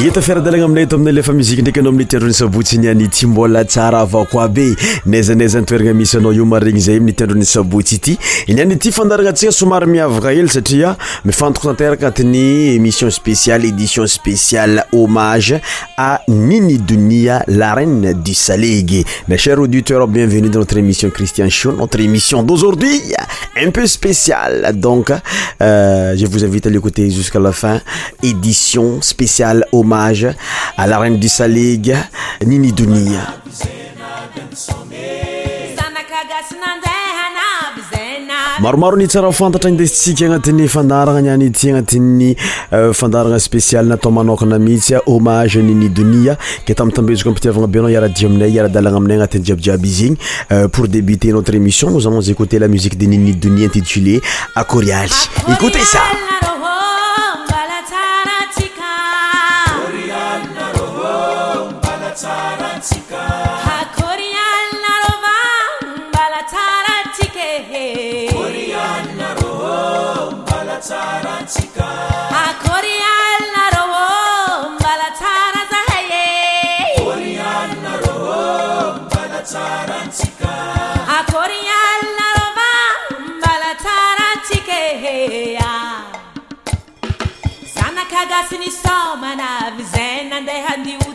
hita fiaradalagna aminay eto amin'ny lefa muzika ndraiky anao amin'ny tiandrony sabotsiny any ty mbola tsara avako aby naizanaizany toeragna misy anao io maregny zay amin'ny sabotsy ity ny any ty fandaragna antsika somary miavaka hely satria mifantoko tanteraka agnatin'ny émission spéciale édition spéciale hommage à Nini Dunia la reine du Saleg mes chers auditeurs bienvenue dans notre émission Christian Show notre émission d'aujourd'hui un peu spéciale donc euh, je vous invite à l'écouter jusqu'à la fin édition spéciale hommage hommage à la reine du Salig, Nini Dunia. maromaro ny tsara fantatra indesitsika agnatin'ny euh, fandaragna niany ity agnatin'ny fandaragna spesialy natao manokana mihitsy hommage nini Dunia. ke tamin'ny tambezoko ampitiavagna be anao iaradio aminay iara-dalagna aminay agnatin'ny jiabijiaby izy igny euh, pour débuter notre émission nous allons écouter la musique de nini Dunia intitulé akorialy écoutez ça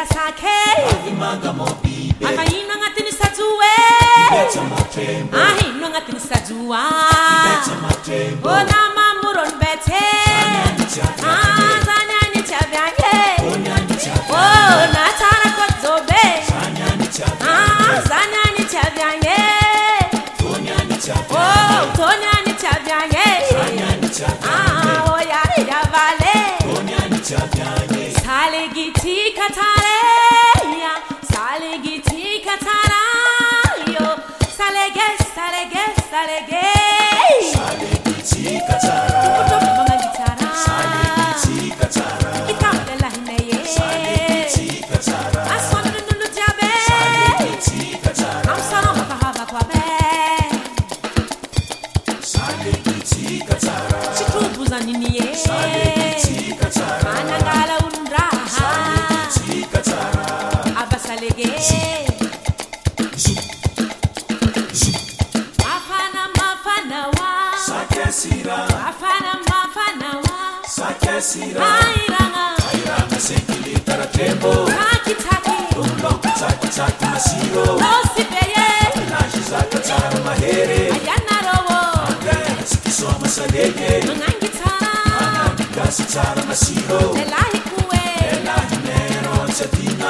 kasakhe akahino agnatin'ny sajoe ahino agnatin'ny sajoa ona mamorony bete azany anitsy avy agne ona tsara kojobe azany anitsy avy agne tony anitsy avy agne oya yavale sakesira mafana mafana wa sakesira airanga airanga sekili taratembo takitaki tumbo tsaka taki masiro osipeye nashi zaka tsara mahere ayana rowo angana sikisoma sanege ngangi tsara anandikasi tsara masiro elahi kuwe elahi nero tsatina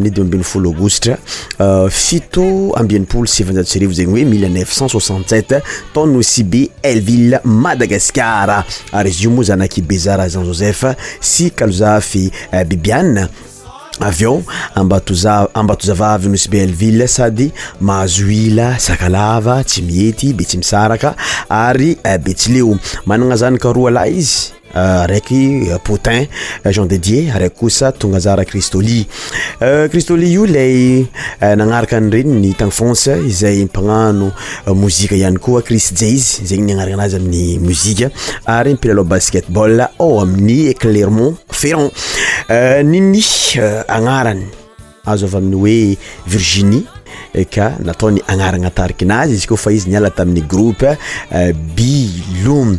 ni deo amin'ny folo augoustre euh, fito ambian'nipolo s hevan-zatsirivo zegny hoe mileneen67 tao no si be eleville madagascara ary izy io moa zanaky i bezara jan joseph sy kalozafy euh, bibyanina av eo ambatoza ambato zavavy i no si be leville sady mahazo ila sakalava tsy mihety be tsy misaraka ary euh, be tsy leo manana zany karoa lah izy araiky euh, euh, potinjen euh, ddier araikykosatongaaracristalikristali io ley nanarakanyreny ny tany fonse zay mpagnano mozika iany koa cris jaizy zegny niagnarana anazy amin'ny mozika ary mipilalo basketbal ôo amin'ny éclairmont feran nini agnarany azo avy amin'y oe virginie ka nataony agnarana tarikinazy izy kofa izy nialatamin'ny groupe bilom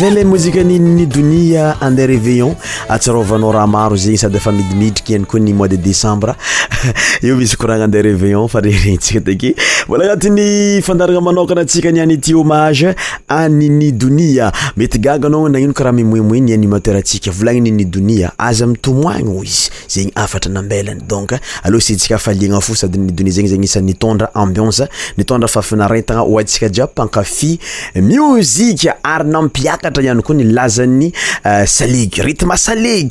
zay le mozika ani nidonis andeha reveillon atsarovanao raha maro zegny sady efa midimidriky iany koa ny mois de décembre io misy kouragna andeha reveillon fa renregnintsika teky vola agnatin'ny fandarana manokana antsika ny anyity homage aniny donia mety gagaanao naino karaha mimoemoe ny animateur antsika volaninny donia aza ami tomoigna o izy zegny afatra nambelany donc aloa syntsika afaliagna fo sady ny doni zegny zegny isa nitondra ambionce nitondra fahafinarentagna oantsika jia mpankafy miozika ary nampiakatra ihany koa nilazany euh, saleg ritme saleg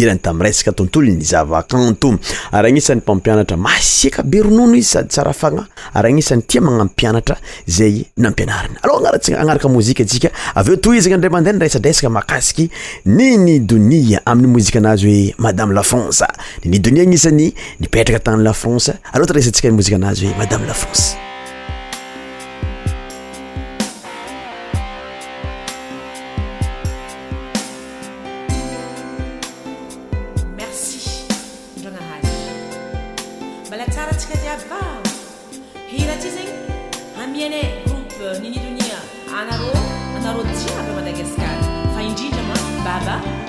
erany tam resaka tontolo nyzavakanto ary anisan'ny mpampianatra masiaka be ronono izy sady tsara afagna ary agnisany tia magnamy pianatra zay nampianariny alo agnarakamozikatsika aveo to izygnyandra amandehanyresadresaka mahakasiky ny nidoni amin'ny mozika anazy hoe madame lafrance nidoni agnisany nipetraka tany lafrance alatresantsika ymozika anazy hoe madame lafrance Baba.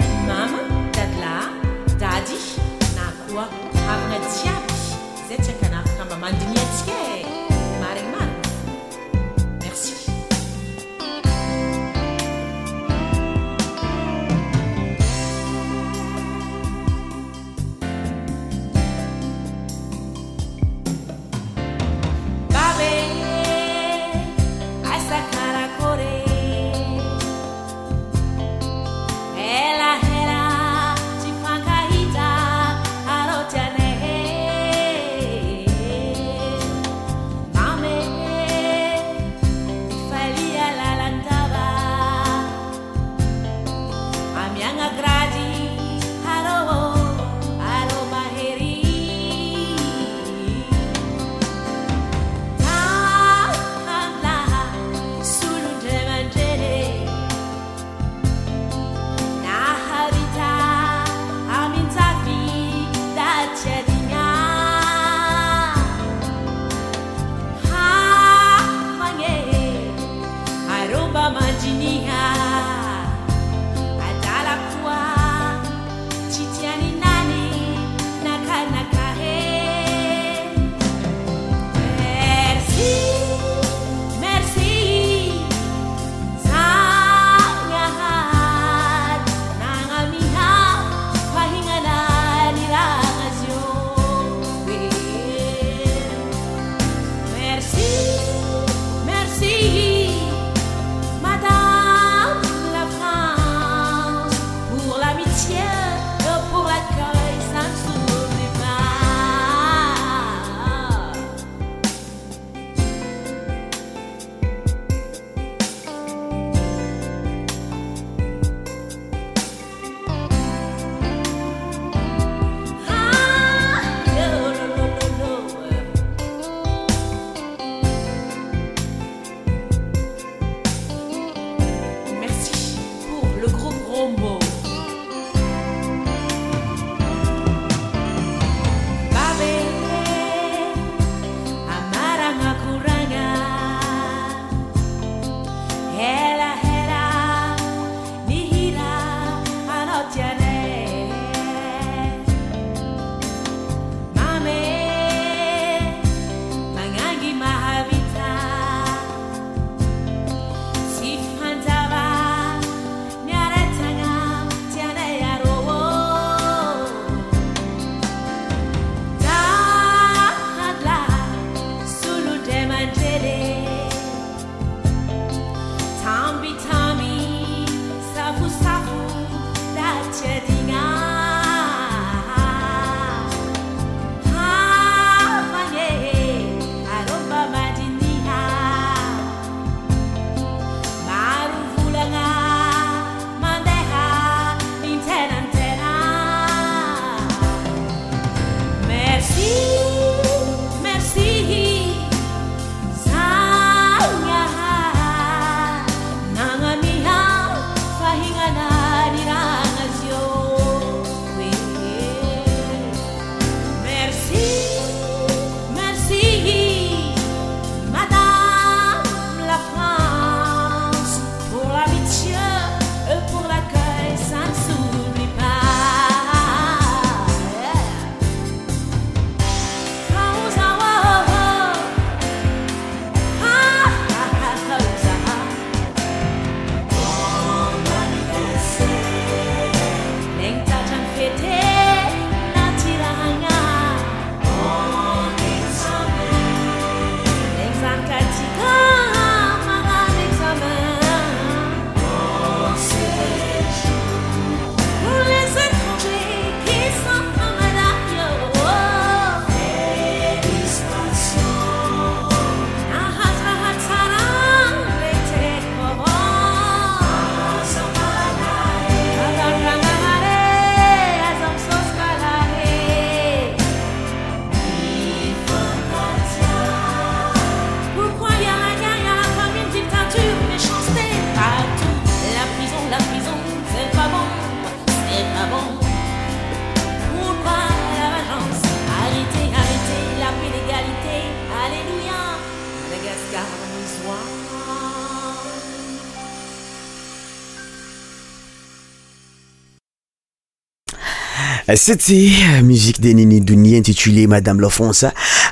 sy ty musiqe de ninidonie intitulie madame lafons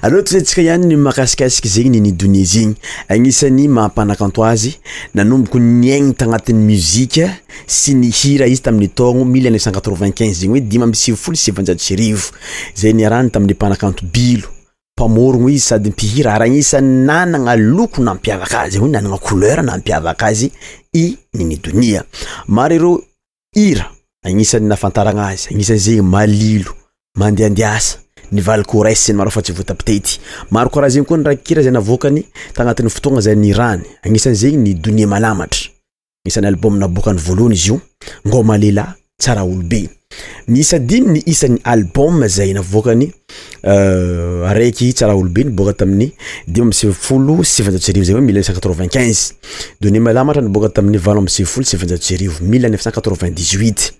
aoatzntsika any makasikasiky zegny ninidoni zgny anisany mampanakanto azy nanomboko nianitgnati'y mzi sy nihira izy taminy togno mn5 zegnyoe dim misivfolo sy njasyrivozay rany tamiy panakanto bilo pamorono izy sadyihir ary agnisan'y nanana loko nampiavaknananalernampiavakazy innieri agnisany nafantaranaazy agnisanyzegny malilo mderatstyoaabokayoanyaraiky tsrah olobe ny boka euh, tamin'ny dim am sevifolo sivanjats rivo zeyoe mie neuq donie malamatra nyboka tamin'ny valo am sivifolo sivanjatsy arivo mineuq8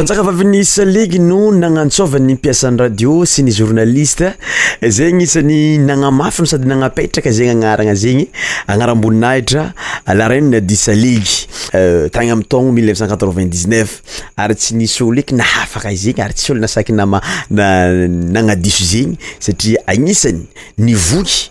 fanjaka vavyny salegy no nanantsovany piasan'ny radio sy ny journalista zay isan'ny nagnamafino sady nagnapetraka zegny agnaragna zegny agnaram-boninahitra laraino na di salegy euh, tagna amiy togno mineuenqineuf ary tsy nisy olo eky na afakazegny ary tsy olo nasaky namaa nagnadiso zegny satria agnisany nyvohy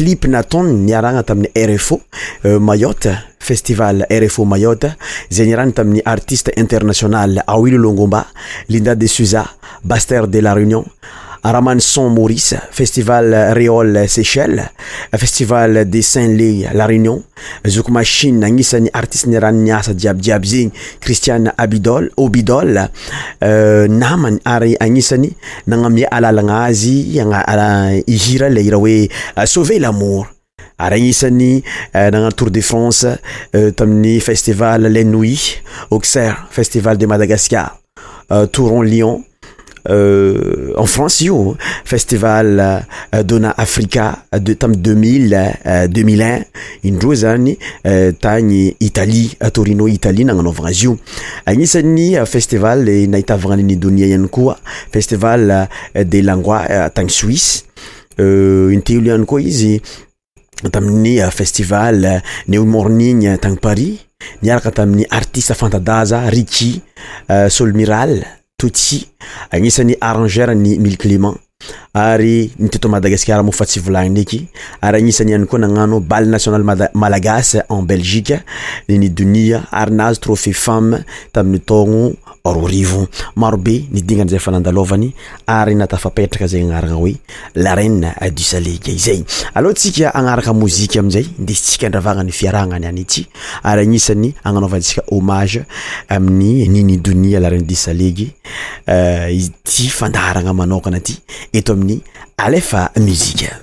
clip nataony niaragna tamin'ny rfo euh, mayotte festival rfo mayotte zay niarahana tamin'ny artiste international aoilo longomba linda de suza baster de la réunion son Maurice, Festival Réol Seychelles, Festival des Saint-Lé La Réunion, Zoukmachine, Nisani Artiste Nirania Diab Diabzing, Christian Abidol, Obidol, euh, Naman Ari Anisani, Nangami Alalangazi, Yanga Ala Ijira Leirawe, euh, Sauver l'amour. aragnisany euh, tour de france Tomni festival les nuits auxerre festival de madagascar Touron en lyon Euh, en france io oh, festival euh, dana africa tami' dexmile deux0ilun indro zany tagny italie torino italie nagnanovagna izy io agnisany euh, festival eh, nahitavagnanni donia ihany koa festival de langois tagny suisse intelo ihany koa izy tamin'ny festival new mornine tagny paris niaraka tamin'ny artiste fantadaza riqy sol miral tty agnisan'ny arrangèr ny mill clément ary nyteto madagasikara mofa tsy volaninyeky ary agnisany ihany koa nagnano balle national maamalagasy en belgique ni donia ary naazo trophé femme tamin'ny taogno rrivo marobe nidingana zay fa nandalovany ary natafapetraka zay agnarana hoe lareie du salege izay alohatsika anarana mozika ami'zay ndesyntsika andravagna ny fiarahnany any tsy ary agnisany agnanovanntsika homage amin'ny nini donis laraine du salege euh, ty fandarana manokana aty eto amin'ny alefa muzika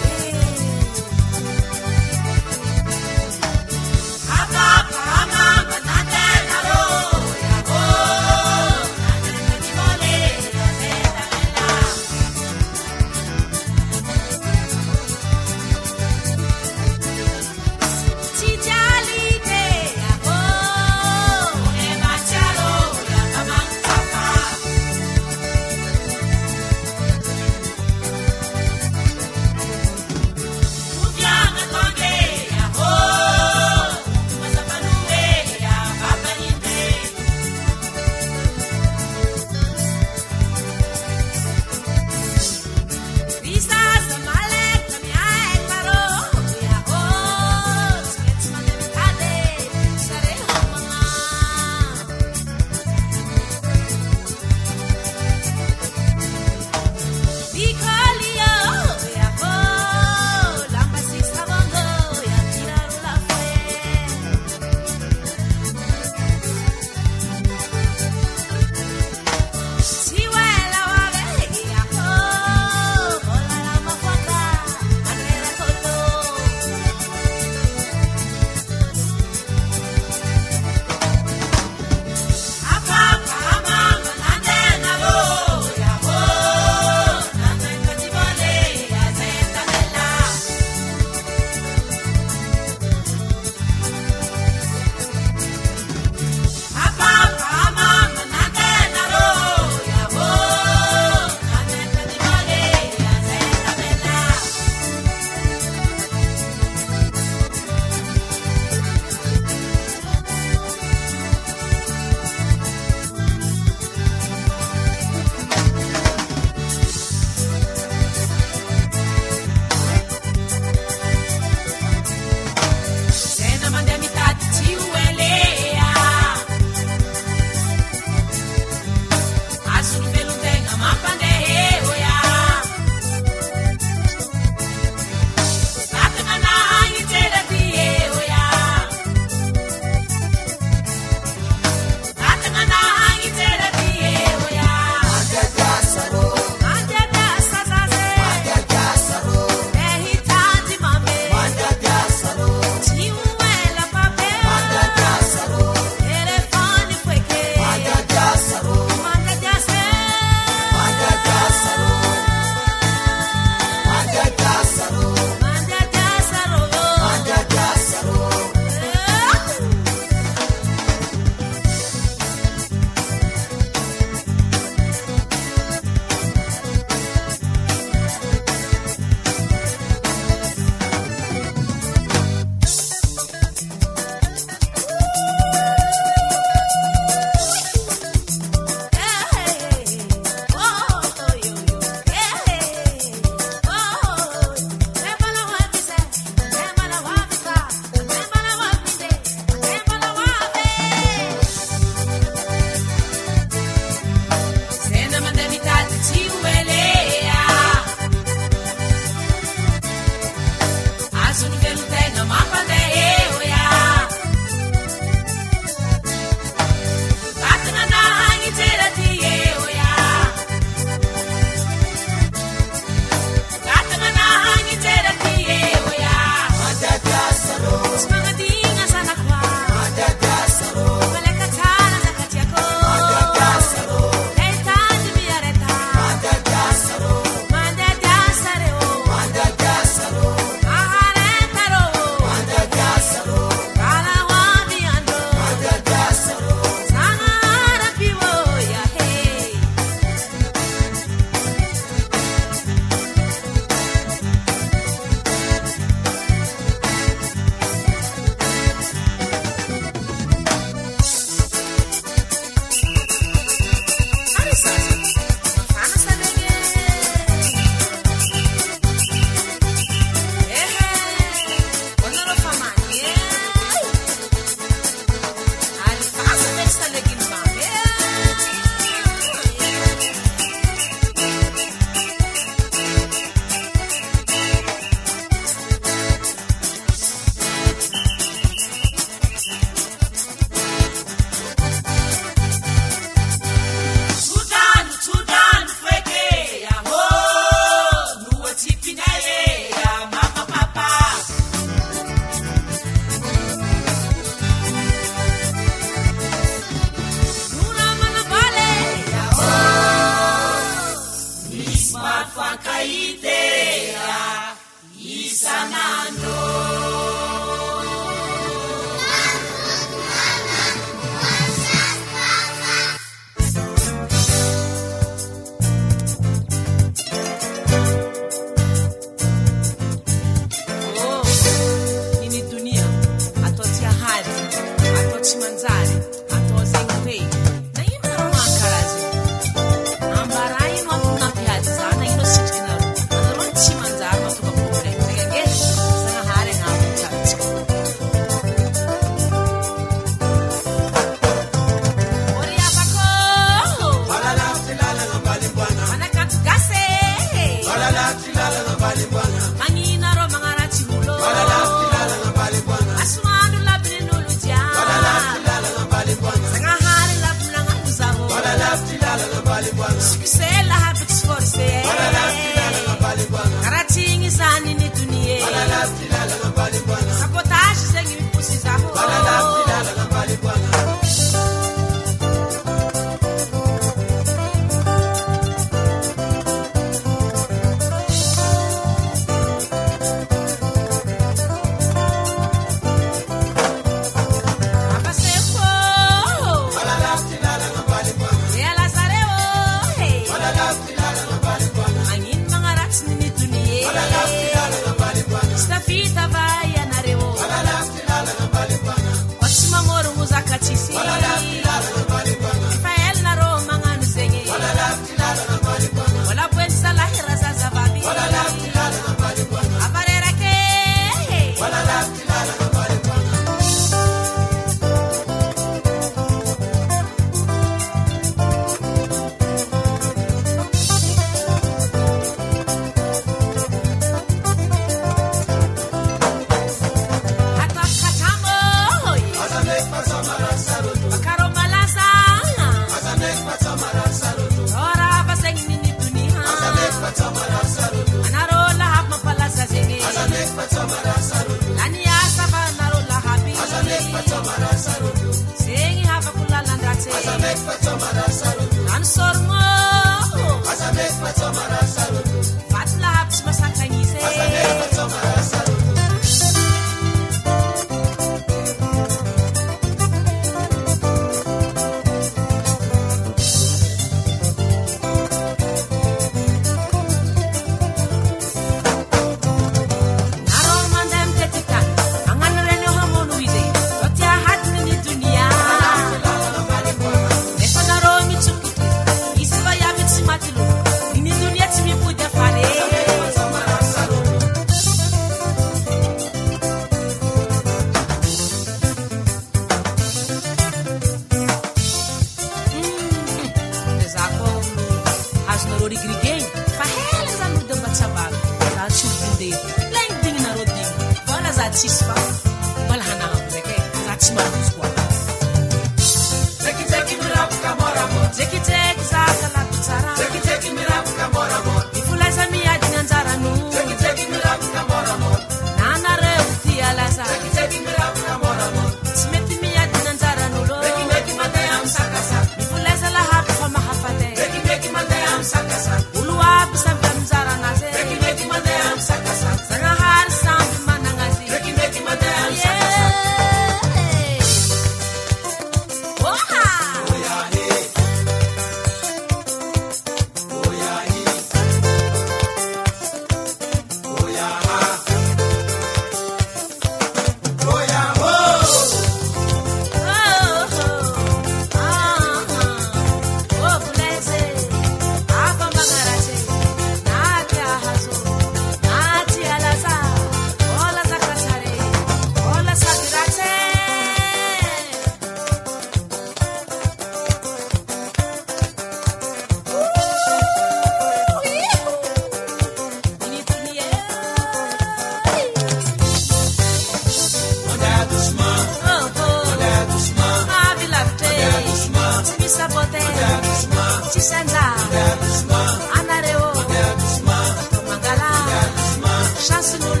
personal